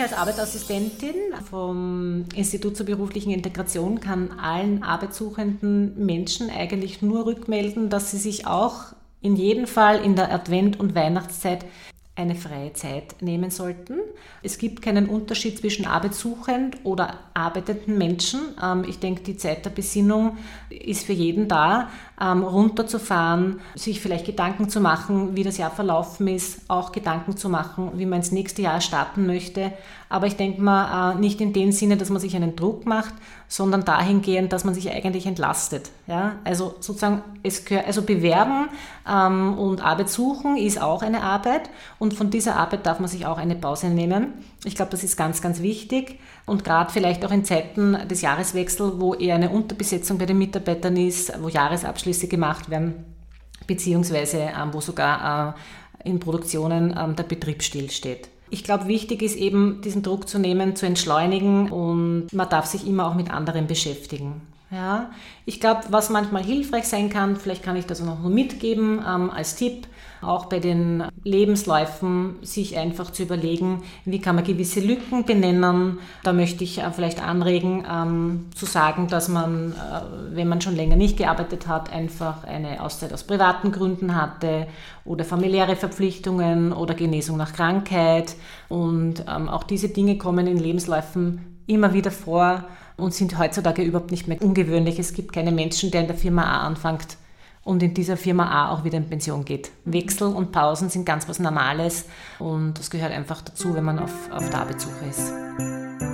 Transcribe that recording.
als Arbeitsassistentin vom Institut zur beruflichen Integration kann allen arbeitssuchenden Menschen eigentlich nur rückmelden, dass sie sich auch in jedem Fall in der Advent- und Weihnachtszeit eine freie Zeit nehmen sollten. Es gibt keinen Unterschied zwischen arbeitssuchend oder arbeitenden Menschen. Ähm, ich denke, die Zeit der Besinnung ist für jeden da, ähm, runterzufahren, sich vielleicht Gedanken zu machen, wie das Jahr verlaufen ist, auch Gedanken zu machen, wie man ins nächste Jahr starten möchte. Aber ich denke mal, äh, nicht in dem Sinne, dass man sich einen Druck macht, sondern dahingehend, dass man sich eigentlich entlastet. Ja? Also sozusagen, es gehört, also bewerben ähm, und Arbeit suchen ist auch eine Arbeit von dieser Arbeit darf man sich auch eine Pause nehmen. Ich glaube, das ist ganz, ganz wichtig und gerade vielleicht auch in Zeiten des Jahreswechsels, wo eher eine Unterbesetzung bei den Mitarbeitern ist, wo Jahresabschlüsse gemacht werden, beziehungsweise ähm, wo sogar äh, in Produktionen ähm, der Betrieb stillsteht. Ich glaube, wichtig ist eben, diesen Druck zu nehmen, zu entschleunigen und man darf sich immer auch mit anderen beschäftigen. Ja, ich glaube, was manchmal hilfreich sein kann, vielleicht kann ich das auch noch mitgeben ähm, als Tipp, auch bei den Lebensläufen sich einfach zu überlegen, wie kann man gewisse Lücken benennen. Da möchte ich äh, vielleicht anregen, ähm, zu sagen, dass man, äh, wenn man schon länger nicht gearbeitet hat, einfach eine Auszeit aus privaten Gründen hatte oder familiäre Verpflichtungen oder Genesung nach Krankheit. Und ähm, auch diese Dinge kommen in Lebensläufen immer wieder vor und sind heutzutage überhaupt nicht mehr ungewöhnlich. Es gibt keine Menschen, der in der Firma A anfängt und in dieser Firma A auch wieder in Pension geht. Wechsel und Pausen sind ganz was Normales und das gehört einfach dazu, wenn man auf, auf der Arbeitssuche ist.